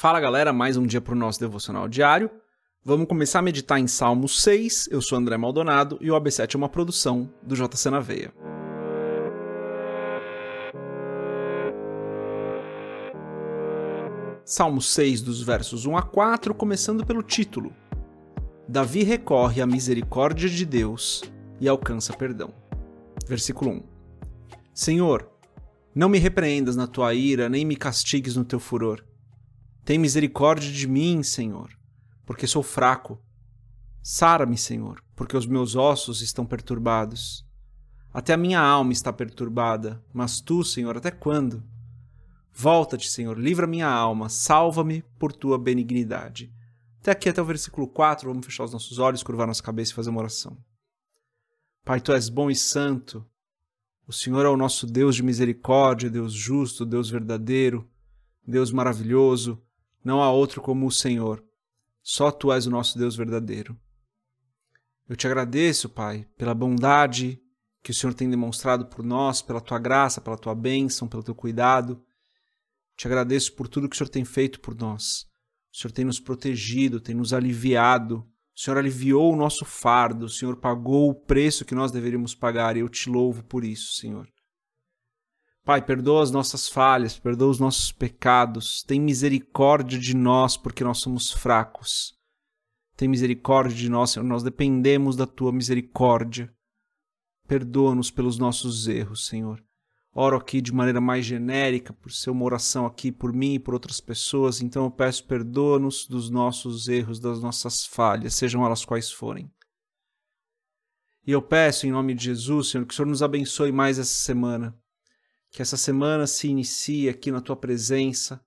Fala galera, mais um dia para o nosso devocional diário. Vamos começar a meditar em Salmo 6. Eu sou André Maldonado e o AB7 é uma produção do JC na Veia. Salmo 6, dos versos 1 a 4, começando pelo título: Davi recorre à misericórdia de Deus e alcança perdão. Versículo 1: Senhor, não me repreendas na tua ira, nem me castigues no teu furor tem misericórdia de mim, Senhor, porque sou fraco. Sara-me, Senhor, porque os meus ossos estão perturbados. Até a minha alma está perturbada, mas tu, Senhor, até quando? Volta-te, Senhor, livra minha alma, salva-me por tua benignidade. Até aqui, até o versículo 4, vamos fechar os nossos olhos, curvar nossa cabeça e fazer uma oração. Pai, tu és bom e santo. O Senhor é o nosso Deus de misericórdia, Deus justo, Deus verdadeiro, Deus maravilhoso. Não há outro como o Senhor. Só tu és o nosso Deus verdadeiro. Eu te agradeço, Pai, pela bondade que o Senhor tem demonstrado por nós, pela tua graça, pela tua bênção, pelo teu cuidado. Te agradeço por tudo que o Senhor tem feito por nós. O Senhor tem nos protegido, tem nos aliviado. O Senhor aliviou o nosso fardo, o Senhor pagou o preço que nós deveríamos pagar e eu te louvo por isso, Senhor. Pai, perdoa as nossas falhas, perdoa os nossos pecados, tem misericórdia de nós porque nós somos fracos. Tem misericórdia de nós, Senhor, nós dependemos da tua misericórdia. Perdoa-nos pelos nossos erros, Senhor. Oro aqui de maneira mais genérica, por ser uma oração aqui por mim e por outras pessoas, então eu peço perdoa-nos dos nossos erros, das nossas falhas, sejam elas quais forem. E eu peço em nome de Jesus, Senhor, que o Senhor nos abençoe mais essa semana que essa semana se inicie aqui na tua presença,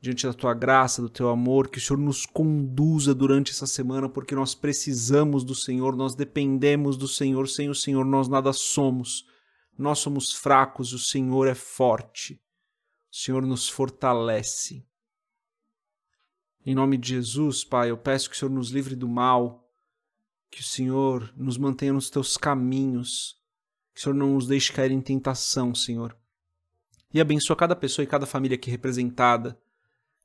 diante da tua graça, do teu amor, que o Senhor nos conduza durante essa semana, porque nós precisamos do Senhor, nós dependemos do Senhor, sem o Senhor nós nada somos. Nós somos fracos, o Senhor é forte. O Senhor nos fortalece. Em nome de Jesus, Pai, eu peço que o Senhor nos livre do mal, que o Senhor nos mantenha nos teus caminhos, que o Senhor não nos deixe cair em tentação, Senhor. E abençoa cada pessoa e cada família aqui representada,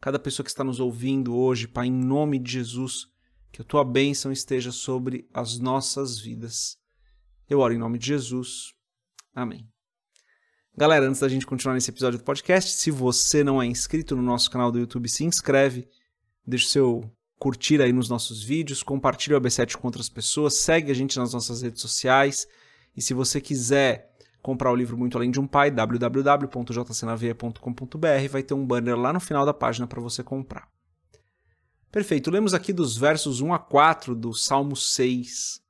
cada pessoa que está nos ouvindo hoje, Pai, em nome de Jesus, que a tua bênção esteja sobre as nossas vidas. Eu oro em nome de Jesus. Amém. Galera, antes da gente continuar nesse episódio do podcast, se você não é inscrito no nosso canal do YouTube, se inscreve, deixa o seu curtir aí nos nossos vídeos, compartilha o AB7 com outras pessoas, segue a gente nas nossas redes sociais e se você quiser comprar o livro Muito Além de um Pai, www.jcnaveia.com.br, vai ter um banner lá no final da página para você comprar. Perfeito, lemos aqui dos versos 1 a 4 do Salmo 6.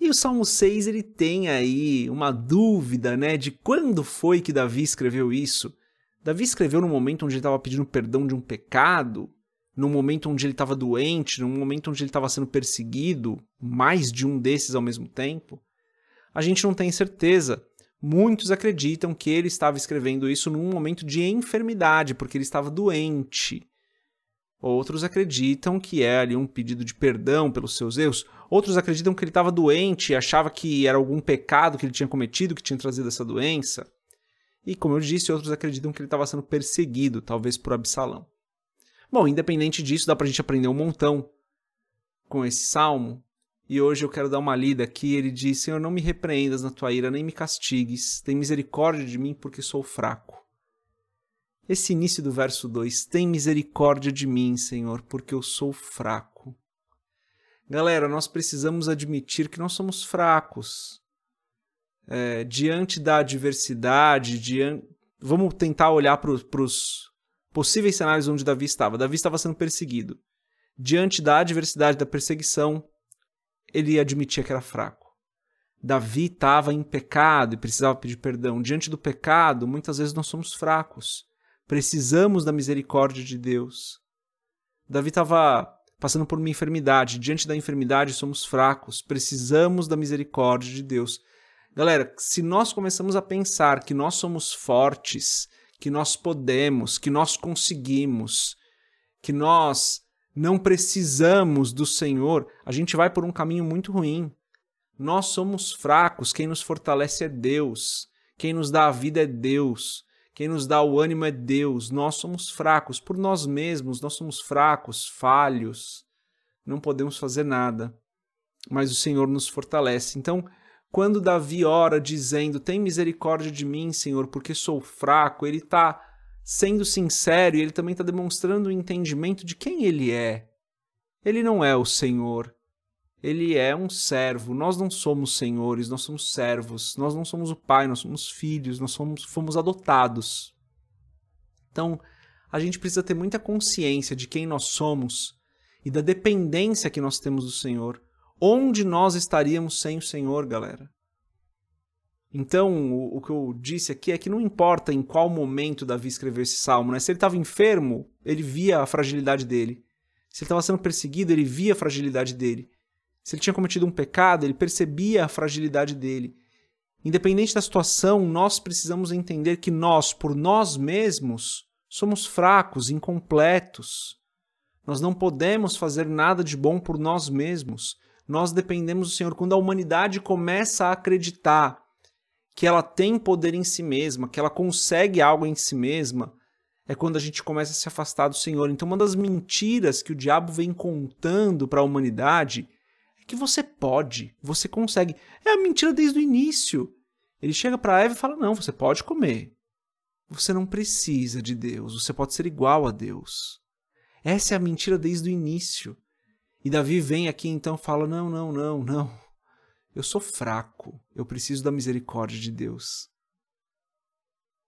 E o Salmo 6 ele tem aí uma dúvida, né, de quando foi que Davi escreveu isso. Davi escreveu no momento onde ele estava pedindo perdão de um pecado, no momento onde ele estava doente, no momento onde ele estava sendo perseguido, mais de um desses ao mesmo tempo a gente não tem certeza. Muitos acreditam que ele estava escrevendo isso num momento de enfermidade, porque ele estava doente. Outros acreditam que é ali um pedido de perdão pelos seus erros. Outros acreditam que ele estava doente e achava que era algum pecado que ele tinha cometido que tinha trazido essa doença. E, como eu disse, outros acreditam que ele estava sendo perseguido, talvez por Absalão. Bom, independente disso, dá para a gente aprender um montão com esse salmo. E hoje eu quero dar uma lida aqui. Ele diz: Senhor, não me repreendas na tua ira, nem me castigues. Tem misericórdia de mim, porque sou fraco. Esse início do verso 2: Tem misericórdia de mim, Senhor, porque eu sou fraco. Galera, nós precisamos admitir que nós somos fracos. É, diante da adversidade, diante... vamos tentar olhar para os possíveis cenários onde Davi estava. Davi estava sendo perseguido. Diante da adversidade, da perseguição, ele admitia que era fraco. Davi estava em pecado e precisava pedir perdão. Diante do pecado, muitas vezes nós somos fracos. Precisamos da misericórdia de Deus. Davi estava passando por uma enfermidade. Diante da enfermidade, somos fracos. Precisamos da misericórdia de Deus. Galera, se nós começamos a pensar que nós somos fortes, que nós podemos, que nós conseguimos, que nós não precisamos do Senhor, a gente vai por um caminho muito ruim. Nós somos fracos, quem nos fortalece é Deus, quem nos dá a vida é Deus, Quem nos dá o ânimo é Deus. Nós somos fracos por nós mesmos, nós somos fracos, falhos, não podemos fazer nada. Mas o Senhor nos fortalece. Então, quando Davi ora dizendo: Tem misericórdia de mim, Senhor, porque sou fraco, ele está sendo sincero e ele também está demonstrando o entendimento de quem ele é. Ele não é o Senhor, ele é um servo. Nós não somos senhores, nós somos servos. Nós não somos o pai, nós somos filhos, nós somos, fomos adotados. Então, a gente precisa ter muita consciência de quem nós somos e da dependência que nós temos do Senhor. Onde nós estaríamos sem o Senhor, galera? Então, o, o, que eu disse aqui é que não importa em qual momento Davi escreveu esse salmo, né? Se ele estava enfermo, ele via a fragilidade dele. Se ele estava sendo perseguido, ele via a fragilidade dele. Se ele tinha cometido um pecado, ele percebia a fragilidade dele. Independente da situação, nós precisamos entender que nós, por nós mesmos, somos fracos, incompletos. Nós não podemos fazer nada de bom por nós mesmos. Nós dependemos do Senhor. Quando a humanidade começa a acreditar que ela tem poder em si mesma, que ela consegue algo em si mesma, é quando a gente começa a se afastar do Senhor. Então, uma das mentiras que o diabo vem contando para a humanidade que você pode, você consegue. É a mentira desde o início. Ele chega para Eva e fala: "Não, você pode comer. Você não precisa de Deus, você pode ser igual a Deus". Essa é a mentira desde o início. E Davi vem aqui então e fala: "Não, não, não, não. Eu sou fraco, eu preciso da misericórdia de Deus".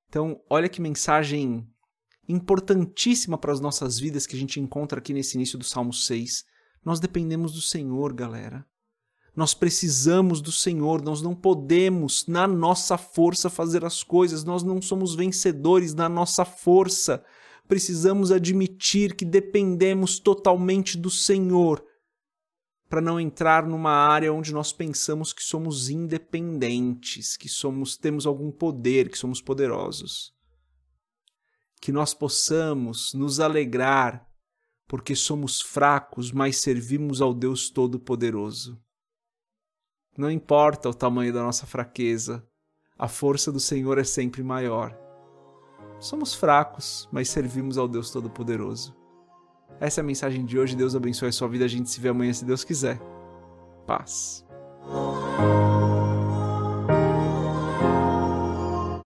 Então, olha que mensagem importantíssima para as nossas vidas que a gente encontra aqui nesse início do Salmo 6 nós dependemos do Senhor, galera. Nós precisamos do Senhor, nós não podemos, na nossa força, fazer as coisas, nós não somos vencedores na nossa força. Precisamos admitir que dependemos totalmente do Senhor para não entrar numa área onde nós pensamos que somos independentes, que somos temos algum poder, que somos poderosos. Que nós possamos nos alegrar porque somos fracos, mas servimos ao Deus Todo-Poderoso. Não importa o tamanho da nossa fraqueza, a força do Senhor é sempre maior. Somos fracos, mas servimos ao Deus Todo-Poderoso. Essa é a mensagem de hoje. Deus abençoe a sua vida. A gente se vê amanhã, se Deus quiser. Paz.